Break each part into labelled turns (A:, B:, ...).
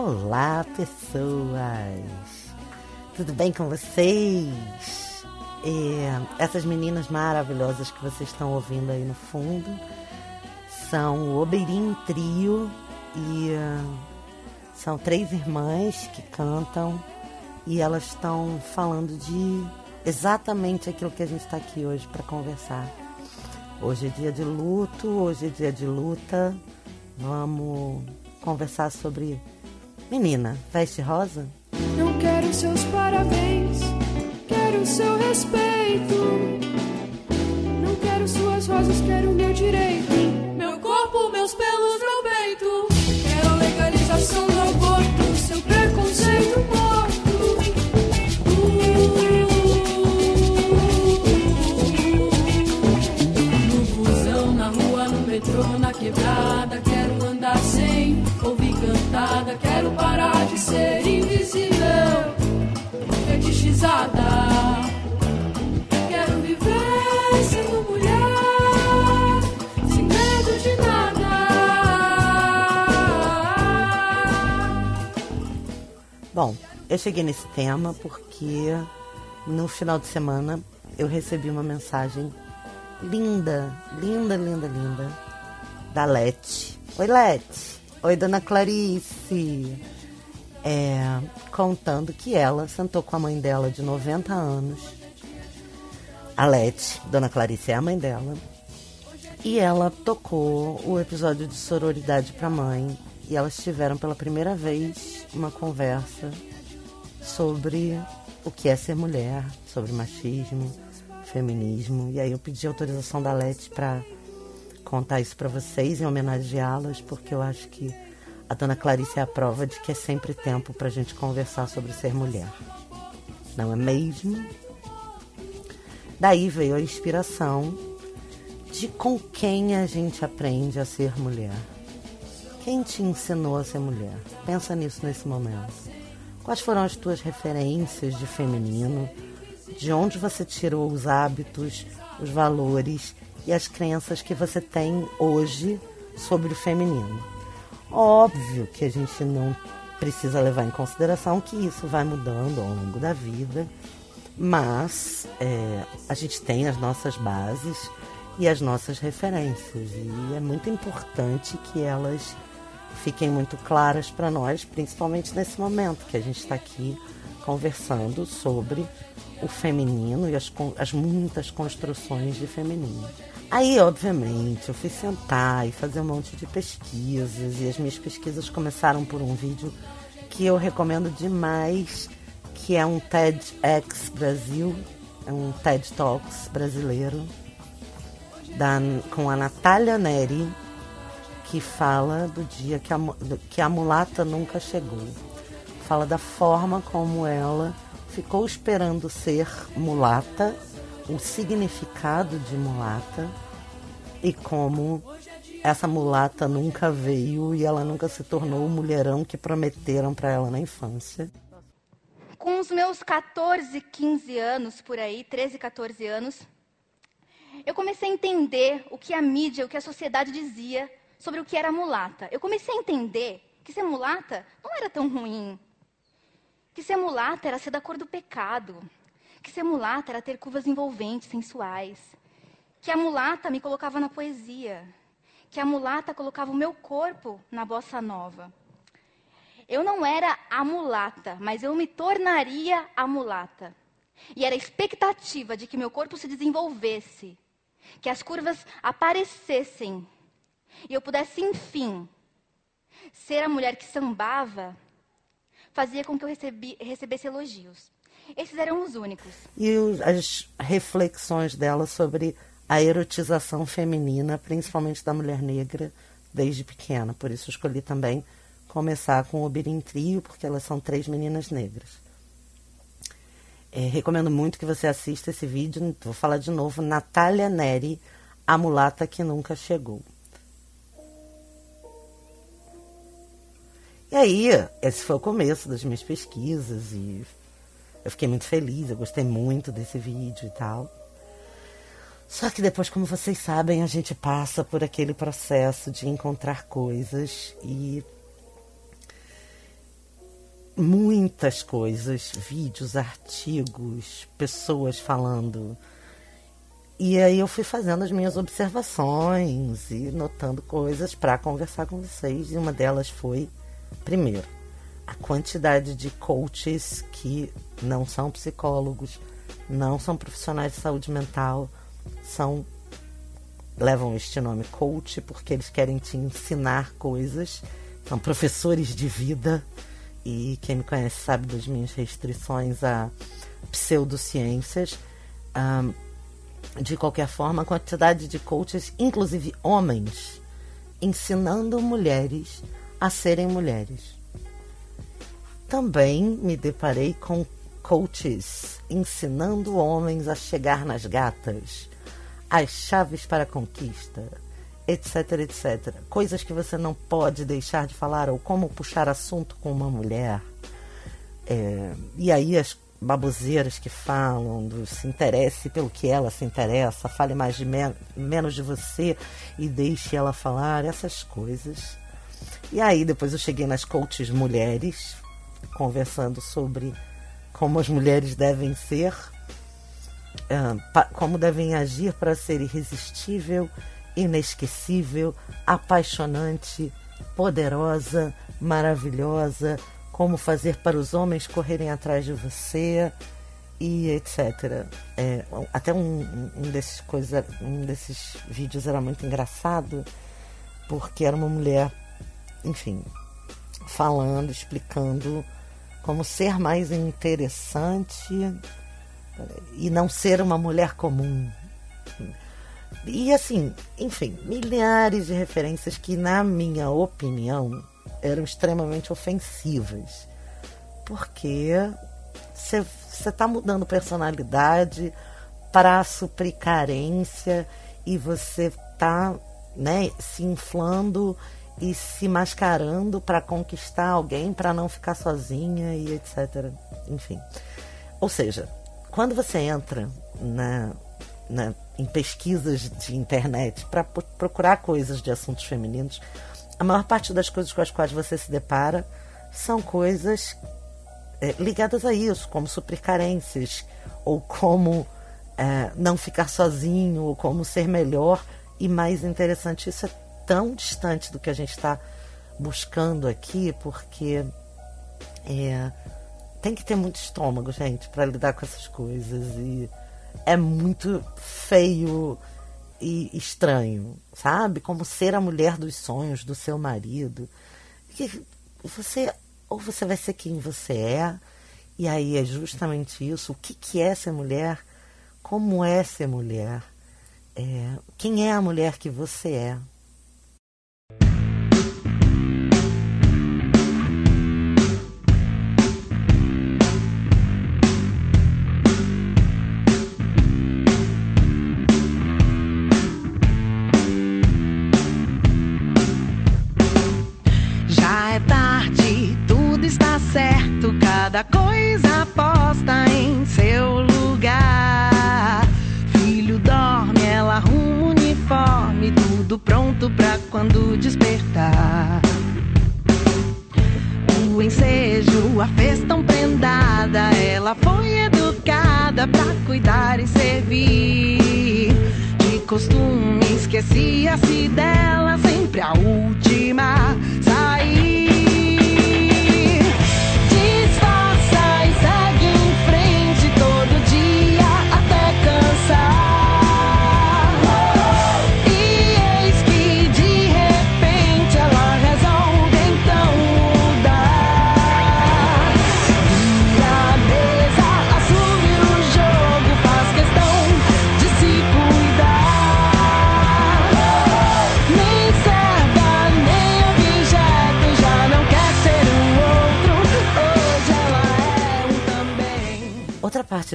A: Olá, pessoas! Tudo bem com vocês? É, essas meninas maravilhosas que vocês estão ouvindo aí no fundo são o Obeirinho Trio e uh, são três irmãs que cantam e elas estão falando de exatamente aquilo que a gente está aqui hoje para conversar. Hoje é dia de luto, hoje é dia de luta. Vamos conversar sobre Menina, veste rosa?
B: Não quero seus parabéns, quero seu respeito. Não quero suas rosas, quero meu direito. Meu corpo, meus pelos, meu
A: cheguei nesse tema porque no final de semana eu recebi uma mensagem linda, linda, linda, linda da Lete. Oi, Lete. Oi, dona Clarice. É, contando que ela sentou com a mãe dela de 90 anos. A Lete, dona Clarice é a mãe dela. E ela tocou o episódio de sororidade para mãe. E elas tiveram pela primeira vez uma conversa sobre o que é ser mulher, sobre machismo, feminismo. E aí eu pedi autorização da Lete para contar isso para vocês, em homenageá-las, porque eu acho que a dona Clarice é a prova de que é sempre tempo para a gente conversar sobre ser mulher. Não é mesmo? Daí veio a inspiração de com quem a gente aprende a ser mulher. Quem te ensinou a ser mulher? Pensa nisso nesse momento. Quais foram as tuas referências de feminino? De onde você tirou os hábitos, os valores e as crenças que você tem hoje sobre o feminino? Óbvio que a gente não precisa levar em consideração que isso vai mudando ao longo da vida, mas é, a gente tem as nossas bases e as nossas referências e é muito importante que elas fiquem muito claras para nós, principalmente nesse momento que a gente está aqui conversando sobre o feminino e as, as muitas construções de feminino. Aí, obviamente, eu fui sentar e fazer um monte de pesquisas, e as minhas pesquisas começaram por um vídeo que eu recomendo demais, que é um TEDx Brasil, é um TED Talks brasileiro, da, com a Natália Neri, que fala do dia que a, que a mulata nunca chegou. Fala da forma como ela ficou esperando ser mulata o significado de mulata e como essa mulata nunca veio e ela nunca se tornou o mulherão que prometeram para ela na infância.
C: Com os meus 14, 15 anos por aí, 13, 14 anos, eu comecei a entender o que a mídia, o que a sociedade dizia sobre o que era mulata. Eu comecei a entender que ser mulata não era tão ruim. Que ser mulata era ser da cor do pecado que ser mulata era ter curvas envolventes, sensuais. Que a mulata me colocava na poesia. Que a mulata colocava o meu corpo na bossa nova. Eu não era a mulata, mas eu me tornaria a mulata. E era a expectativa de que meu corpo se desenvolvesse, que as curvas aparecessem e eu pudesse, enfim, ser a mulher que sambava, fazia com que eu recebi, recebesse elogios. Esses eram os únicos.
A: E os, as reflexões dela sobre a erotização feminina, principalmente da mulher negra, desde pequena. Por isso escolhi também começar com o Birim Trio, porque elas são três meninas negras. É, recomendo muito que você assista esse vídeo. Vou falar de novo. Natália Neri, a mulata que nunca chegou. E aí, esse foi o começo das minhas pesquisas e eu fiquei muito feliz, eu gostei muito desse vídeo e tal. Só que depois, como vocês sabem, a gente passa por aquele processo de encontrar coisas e muitas coisas, vídeos, artigos, pessoas falando. E aí eu fui fazendo as minhas observações e notando coisas para conversar com vocês. E uma delas foi, primeiro, a quantidade de coaches que não são psicólogos, não são profissionais de saúde mental, são levam este nome coach porque eles querem te ensinar coisas, são professores de vida e quem me conhece sabe das minhas restrições a pseudociências. Um, de qualquer forma, a quantidade de coaches, inclusive homens, ensinando mulheres a serem mulheres. Também me deparei com coaches ensinando homens a chegar nas gatas, as chaves para a conquista, etc, etc. Coisas que você não pode deixar de falar, ou como puxar assunto com uma mulher. É, e aí as baboseiras que falam do se interesse pelo que ela se interessa, fale mais de men menos de você e deixe ela falar, essas coisas. E aí depois eu cheguei nas coaches mulheres, conversando sobre como as mulheres devem ser, uh, como devem agir para ser irresistível, inesquecível, apaixonante, poderosa, maravilhosa, como fazer para os homens correrem atrás de você e etc. É, até um, um, desses coisa, um desses vídeos era muito engraçado porque era uma mulher, enfim, falando, explicando como ser mais interessante e não ser uma mulher comum. E assim, enfim, milhares de referências que, na minha opinião, eram extremamente ofensivas. Porque você está mudando personalidade para suprir carência e você está né, se inflando e se mascarando para conquistar alguém, para não ficar sozinha e etc. Enfim. Ou seja, quando você entra na, na em pesquisas de internet para procurar coisas de assuntos femininos, a maior parte das coisas com as quais você se depara são coisas é, ligadas a isso, como suprir carências, ou como é, não ficar sozinho, ou como ser melhor e mais interessante. Isso é tão distante do que a gente está buscando aqui, porque é, tem que ter muito estômago, gente, para lidar com essas coisas. E é muito feio e estranho, sabe? Como ser a mulher dos sonhos do seu marido. Você ou você vai ser quem você é, e aí é justamente isso. O que, que é ser mulher? Como é ser mulher? É, quem é a mulher que você é?
D: Cada coisa posta em seu lugar. Filho dorme, ela arruma o uniforme, tudo pronto pra quando despertar. O ensejo, a fez tão prendada, ela foi educada pra cuidar e servir. De costume, esquecia-se dela, sempre a última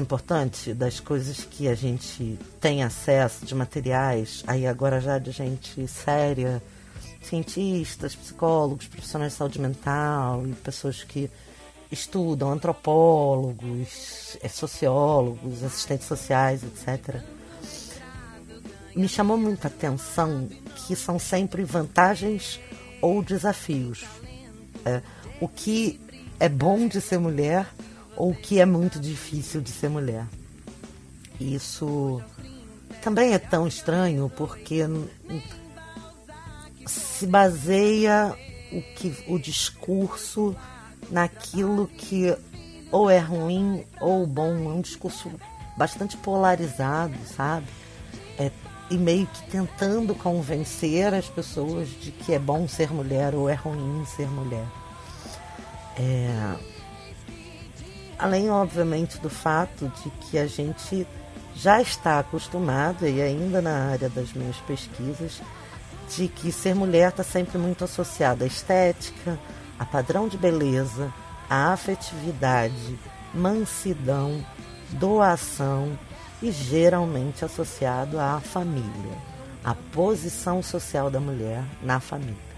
A: importante das coisas que a gente tem acesso de materiais, aí agora já de gente séria, cientistas, psicólogos, profissionais de saúde mental e pessoas que estudam, antropólogos, eh, sociólogos, assistentes sociais, etc. Me chamou muita atenção que são sempre vantagens ou desafios. É, o que é bom de ser mulher ou que é muito difícil de ser mulher. Isso também é tão estranho porque se baseia o, que, o discurso naquilo que ou é ruim ou bom. É um discurso bastante polarizado, sabe? É, e meio que tentando convencer as pessoas de que é bom ser mulher ou é ruim ser mulher. É, além, obviamente, do fato de que a gente já está acostumado, e ainda na área das minhas pesquisas, de que ser mulher está sempre muito associada à estética, a padrão de beleza, à afetividade, mansidão, doação e geralmente associado à família, à posição social da mulher na família.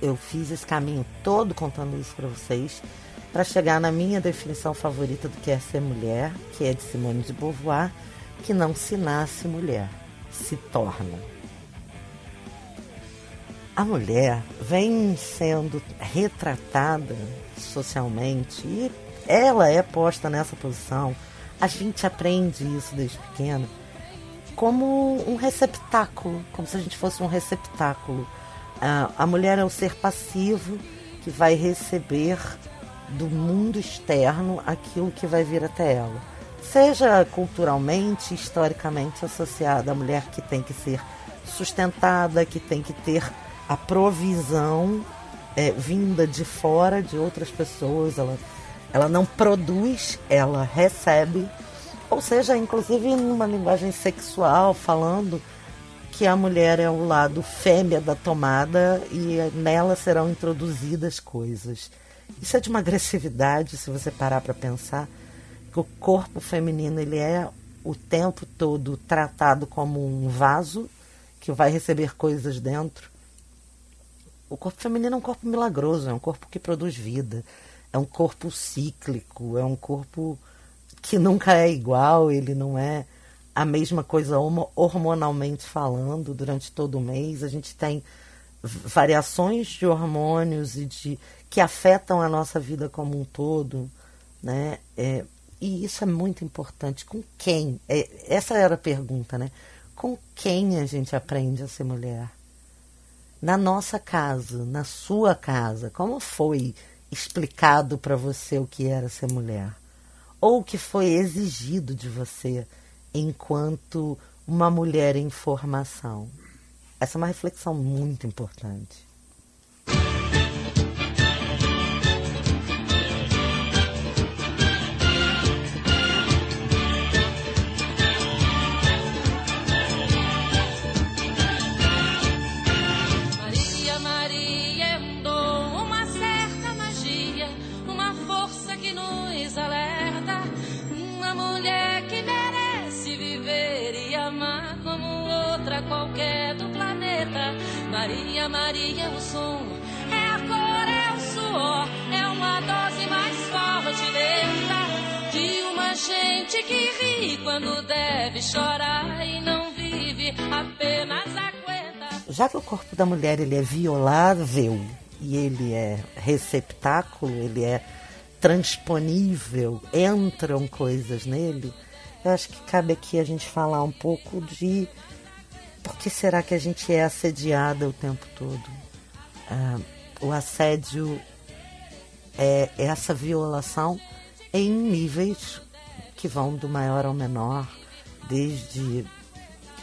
A: Eu fiz esse caminho todo contando isso para vocês para chegar na minha definição favorita do que é ser mulher, que é de Simone de Beauvoir, que não se nasce mulher, se torna. A mulher vem sendo retratada socialmente e ela é posta nessa posição. A gente aprende isso desde pequena como um receptáculo, como se a gente fosse um receptáculo. a mulher é o ser passivo que vai receber do mundo externo aquilo que vai vir até ela. Seja culturalmente, historicamente associada à mulher que tem que ser sustentada, que tem que ter a provisão é, vinda de fora de outras pessoas, ela, ela não produz, ela recebe. Ou seja, inclusive numa linguagem sexual, falando que a mulher é o lado fêmea da tomada e nela serão introduzidas coisas. Isso é de uma agressividade, se você parar para pensar, que o corpo feminino ele é o tempo todo tratado como um vaso que vai receber coisas dentro. O corpo feminino é um corpo milagroso, é um corpo que produz vida, é um corpo cíclico, é um corpo que nunca é igual, ele não é a mesma coisa hormonalmente falando durante todo o mês. A gente tem variações de hormônios e de que afetam a nossa vida como um todo, né? É, e isso é muito importante. Com quem? É, essa era a pergunta, né? Com quem a gente aprende a ser mulher? Na nossa casa, na sua casa, como foi explicado para você o que era ser mulher? Ou o que foi exigido de você enquanto uma mulher em formação? Essa é uma reflexão muito importante.
E: Quando deve chorar e não vive, apenas aguenta.
A: Já que o corpo da mulher ele é violável e ele é receptáculo, ele é transponível, entram coisas nele, eu acho que cabe aqui a gente falar um pouco de por que será que a gente é assediada o tempo todo? Ah, o assédio é essa violação em níveis que vão do maior ao menor, desde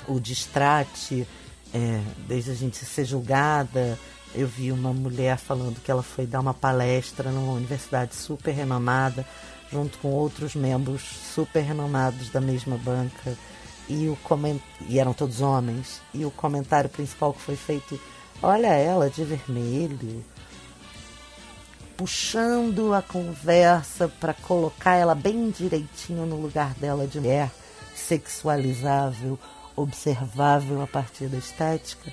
A: o distrate, é, desde a gente ser julgada. Eu vi uma mulher falando que ela foi dar uma palestra numa universidade super renomada, junto com outros membros super renomados da mesma banca e, o coment... e eram todos homens. E o comentário principal que foi feito: olha ela de vermelho, puxando a conversa para colocar ela bem direitinho no lugar dela de mulher, sexualizável, observável a partir da estética.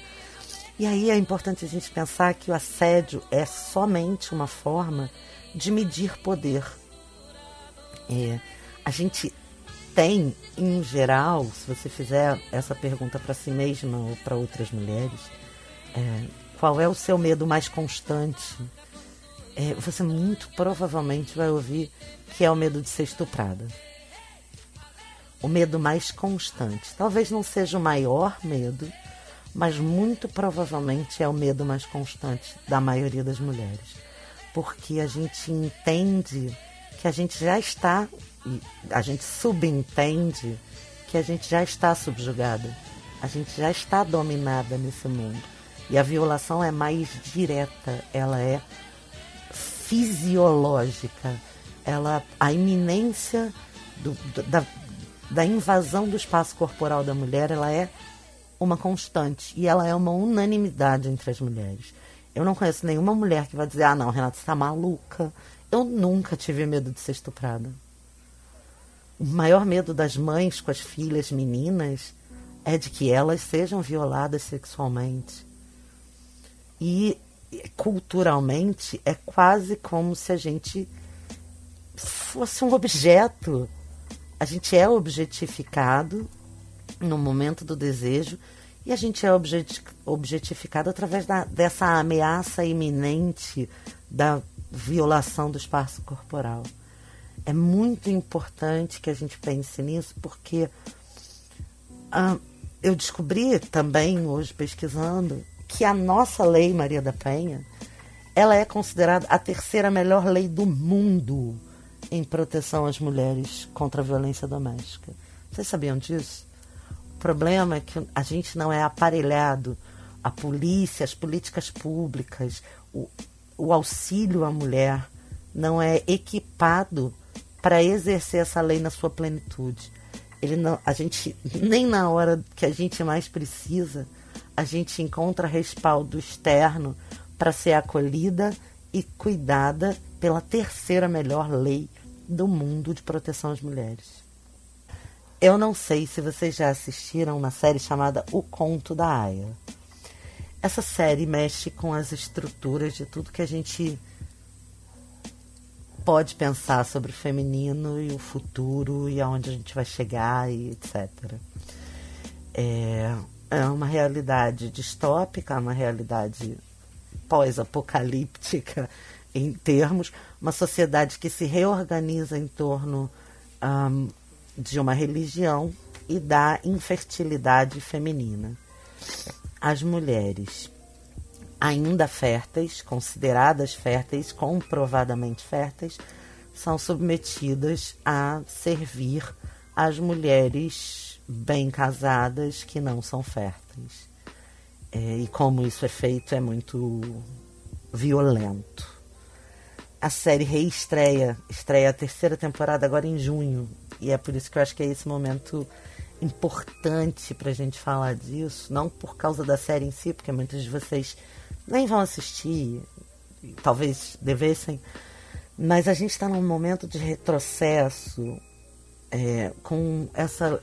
A: E aí é importante a gente pensar que o assédio é somente uma forma de medir poder. É, a gente tem, em geral, se você fizer essa pergunta para si mesma ou para outras mulheres, é, qual é o seu medo mais constante? É, você muito provavelmente vai ouvir que é o medo de ser estuprada. O medo mais constante. Talvez não seja o maior medo, mas muito provavelmente é o medo mais constante da maioria das mulheres. Porque a gente entende que a gente já está, a gente subentende que a gente já está subjugada, a gente já está dominada nesse mundo. E a violação é mais direta, ela é fisiológica, ela a iminência do, da, da invasão do espaço corporal da mulher, ela é uma constante e ela é uma unanimidade entre as mulheres. Eu não conheço nenhuma mulher que vai dizer: "Ah, não, Renata, você está maluca". Eu nunca tive medo de ser estuprada. O maior medo das mães com as filhas meninas é de que elas sejam violadas sexualmente. E culturalmente é quase como se a gente fosse um objeto. A gente é objetificado no momento do desejo e a gente é objetificado através da, dessa ameaça iminente da violação do espaço corporal. É muito importante que a gente pense nisso, porque ah, eu descobri também hoje pesquisando que a nossa lei Maria da Penha, ela é considerada a terceira melhor lei do mundo em proteção às mulheres contra a violência doméstica. Vocês sabiam disso? O problema é que a gente não é aparelhado, a polícia, as políticas públicas, o, o auxílio à mulher não é equipado para exercer essa lei na sua plenitude. Ele não, a gente nem na hora que a gente mais precisa, a gente encontra respaldo externo para ser acolhida e cuidada pela terceira melhor lei do mundo de proteção às mulheres. Eu não sei se vocês já assistiram uma série chamada O Conto da Aya. Essa série mexe com as estruturas de tudo que a gente pode pensar sobre o feminino e o futuro e aonde a gente vai chegar e etc. É, é uma realidade distópica, uma realidade pós-apocalíptica em termos, uma sociedade que se reorganiza em torno um, de uma religião e da infertilidade feminina. As mulheres ainda férteis, consideradas férteis, comprovadamente férteis, são submetidas a servir as mulheres bem casadas que não são férteis. É, e como isso é feito é muito violento. A série reestreia, estreia a terceira temporada agora em junho. E é por isso que eu acho que é esse momento importante para a gente falar disso. Não por causa da série em si, porque muitos de vocês nem vão assistir, talvez devessem. Mas a gente está num momento de retrocesso é, com essa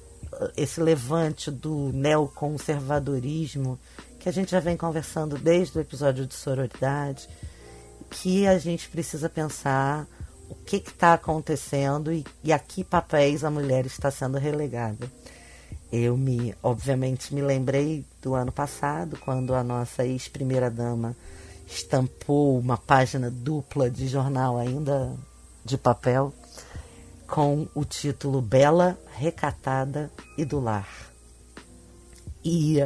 A: esse levante do neoconservadorismo que a gente já vem conversando desde o episódio de sororidade, que a gente precisa pensar o que está acontecendo e, e a que papéis a mulher está sendo relegada. Eu me, obviamente, me lembrei do ano passado, quando a nossa ex-primeira-dama estampou uma página dupla de jornal ainda de papel com o título Bela, Recatada e do Lar. E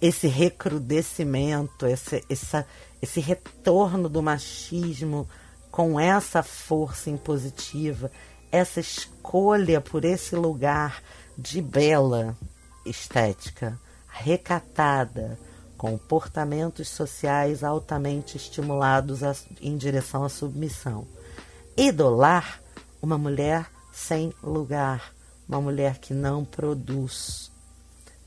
A: esse recrudescimento, esse, essa, esse retorno do machismo com essa força impositiva, essa escolha por esse lugar de bela estética, recatada, comportamentos sociais altamente estimulados a, em direção à submissão. E do lar uma mulher sem lugar, uma mulher que não produz.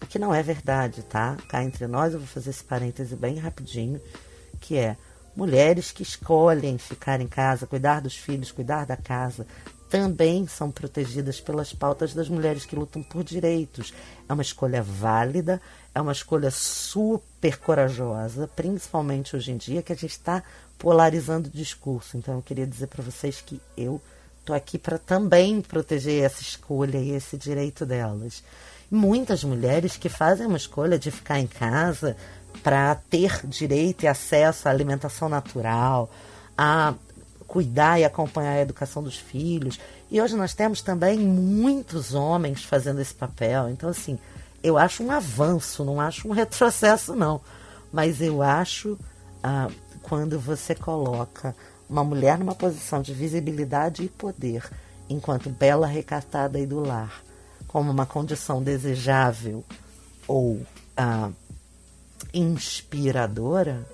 A: O que não é verdade, tá? Cá entre nós, eu vou fazer esse parêntese bem rapidinho, que é mulheres que escolhem ficar em casa, cuidar dos filhos, cuidar da casa, também são protegidas pelas pautas das mulheres que lutam por direitos. É uma escolha válida, é uma escolha super corajosa, principalmente hoje em dia, que a gente está polarizando o discurso. Então, eu queria dizer para vocês que eu Estou aqui para também proteger essa escolha e esse direito delas. Muitas mulheres que fazem uma escolha de ficar em casa para ter direito e acesso à alimentação natural, a cuidar e acompanhar a educação dos filhos. E hoje nós temos também muitos homens fazendo esse papel. Então, assim, eu acho um avanço, não acho um retrocesso, não. Mas eu acho ah, quando você coloca uma mulher numa posição de visibilidade e poder, enquanto bela, recatada e do lar, como uma condição desejável ou ah, inspiradora,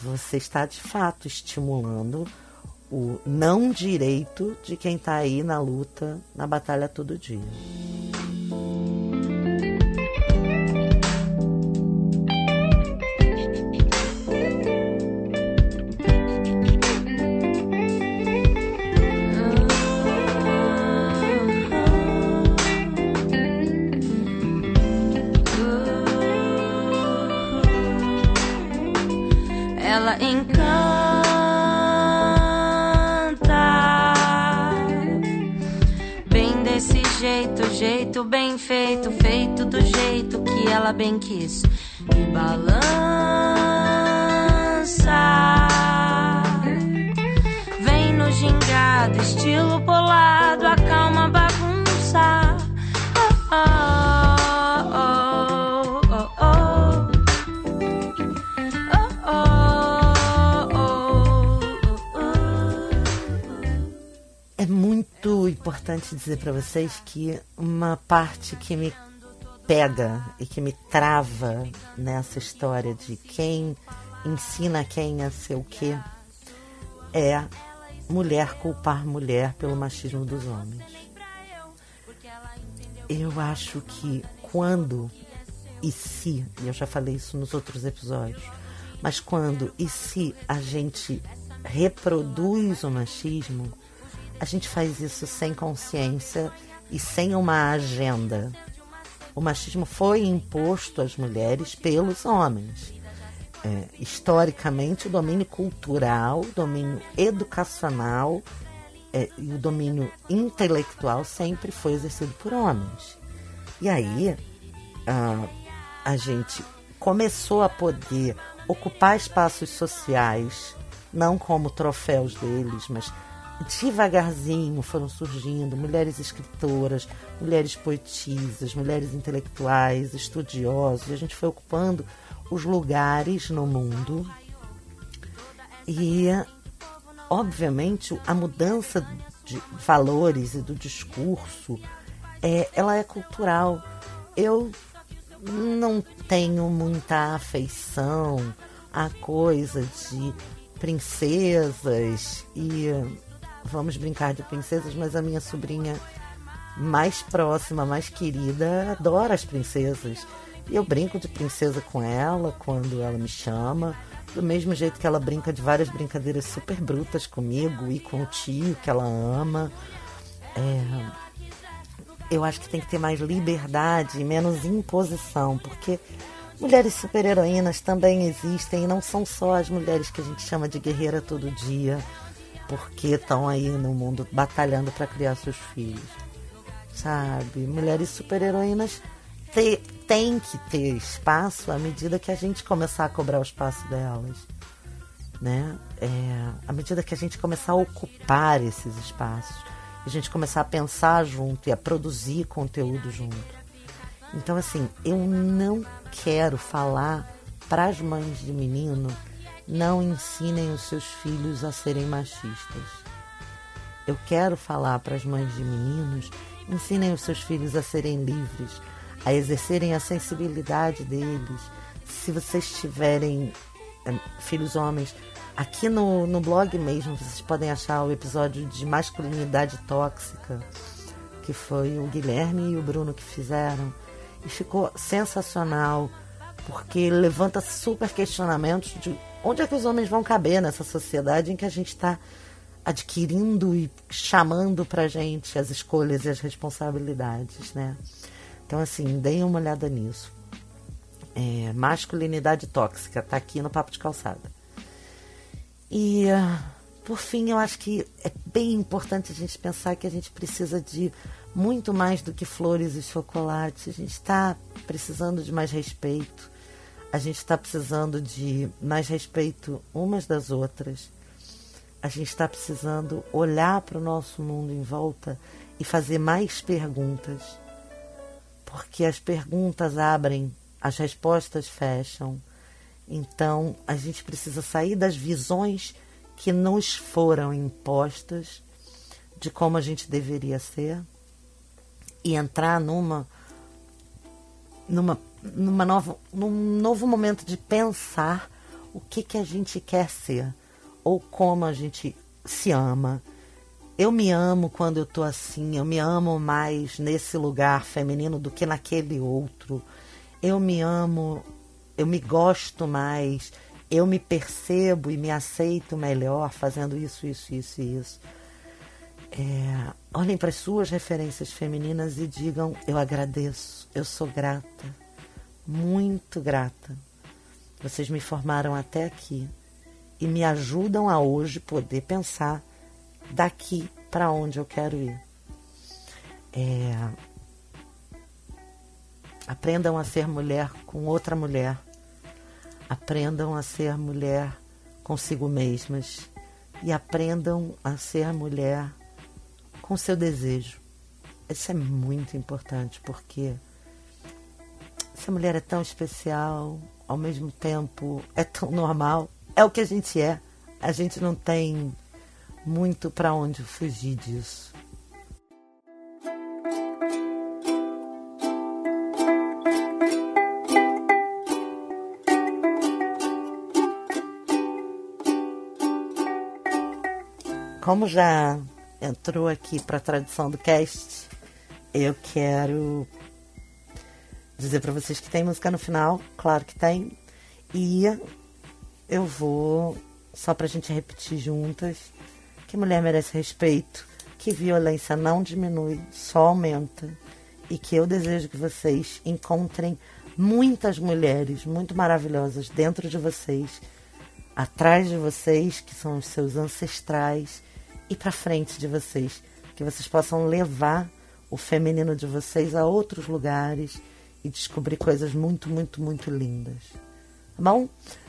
A: você está de fato estimulando o não direito de quem está aí na luta, na batalha todo dia.
E: Bem quis me balança.
A: Importante dizer para vocês que uma parte que me pega e que me trava nessa história de quem ensina quem a ser o quê é mulher culpar mulher pelo machismo dos homens. Eu acho que quando e se, e eu já falei isso nos outros episódios, mas quando e se a gente reproduz o machismo, a gente faz isso sem consciência e sem uma agenda o machismo foi imposto às mulheres pelos homens. É, historicamente, o domínio cultural, o domínio educacional é, e o domínio intelectual sempre foi exercido por homens. E aí a, a gente começou a poder ocupar espaços sociais, não como troféus deles, mas devagarzinho foram surgindo mulheres escritoras, mulheres poetisas, mulheres intelectuais, estudiosos, e a gente foi ocupando os lugares no mundo. E, obviamente, a mudança de valores e do discurso, é, ela é cultural. Eu não tenho muita afeição à coisa de princesas e vamos brincar de princesas, mas a minha sobrinha mais próxima, mais querida, adora as princesas. E eu brinco de princesa com ela quando ela me chama, do mesmo jeito que ela brinca de várias brincadeiras super brutas comigo e com o tio que ela ama. É, eu acho que tem que ter mais liberdade e menos imposição, porque mulheres super-heroínas também existem e não são só as mulheres que a gente chama de guerreira todo dia porque estão aí no mundo batalhando para criar seus filhos. Sabe? Mulheres super-heroínas têm que ter espaço à medida que a gente começar a cobrar o espaço delas. Né? É, à medida que a gente começar a ocupar esses espaços, a gente começar a pensar junto e a produzir conteúdo junto. Então, assim, eu não quero falar para as mães de menino não ensinem os seus filhos a serem machistas. Eu quero falar para as mães de meninos: ensinem os seus filhos a serem livres, a exercerem a sensibilidade deles. Se vocês tiverem é, filhos homens, aqui no, no blog mesmo vocês podem achar o episódio de masculinidade tóxica, que foi o Guilherme e o Bruno que fizeram. E ficou sensacional, porque levanta super questionamentos de onde é que os homens vão caber nessa sociedade em que a gente está adquirindo e chamando para gente as escolhas e as responsabilidades, né? Então, assim, deem uma olhada nisso. É, masculinidade tóxica, está aqui no Papo de Calçada. E, uh, por fim, eu acho que é bem importante a gente pensar que a gente precisa de muito mais do que flores e chocolate. A gente está precisando de mais respeito a gente está precisando de mais respeito umas das outras. a gente está precisando olhar para o nosso mundo em volta e fazer mais perguntas. Porque as perguntas abrem, as respostas fecham. Então a gente precisa sair das visões que nos foram impostas de como a gente deveria ser e entrar numa numa numa nova num novo momento de pensar o que que a gente quer ser ou como a gente se ama. Eu me amo quando eu tô assim, eu me amo mais nesse lugar feminino do que naquele outro. Eu me amo, eu me gosto mais, eu me percebo e me aceito melhor fazendo isso, isso, isso e isso. É, olhem para as suas referências femininas e digam: Eu agradeço, eu sou grata, muito grata. Vocês me formaram até aqui e me ajudam a hoje poder pensar daqui para onde eu quero ir. É... Aprendam a ser mulher com outra mulher. Aprendam a ser mulher consigo mesmas. E aprendam a ser mulher com seu desejo. Isso é muito importante porque essa mulher é tão especial, ao mesmo tempo é tão normal é o que a gente é. A gente não tem muito para onde fugir disso. Como já entrou aqui para a tradição do cast, eu quero dizer para vocês que tem música no final, claro que tem, e eu vou, só pra gente repetir juntas, que mulher merece respeito, que violência não diminui, só aumenta. E que eu desejo que vocês encontrem muitas mulheres muito maravilhosas dentro de vocês, atrás de vocês, que são os seus ancestrais, e para frente de vocês, que vocês possam levar o feminino de vocês a outros lugares e descobrir coisas muito, muito, muito lindas. Tá bom?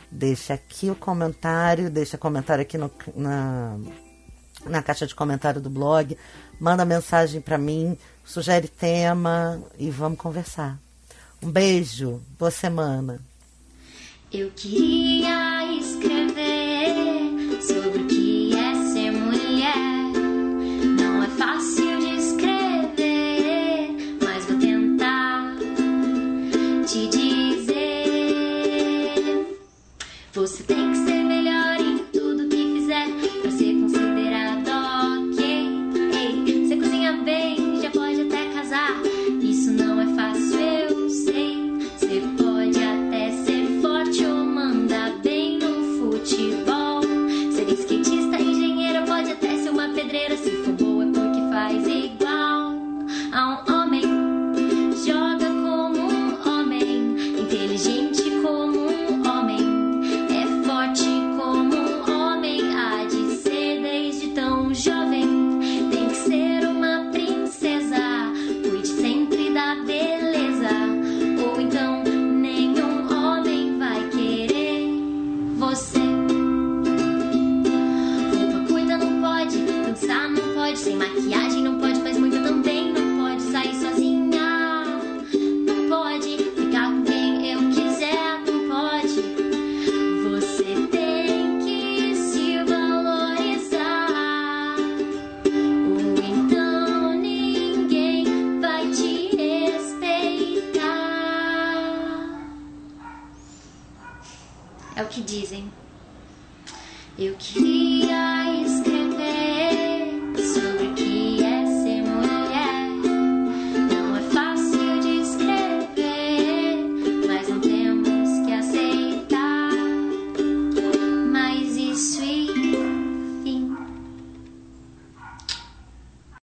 A: Deixa aqui o comentário, deixa comentário aqui no, na, na caixa de comentário do blog, manda mensagem para mim, sugere tema e vamos conversar. Um beijo, boa semana.
F: Eu queria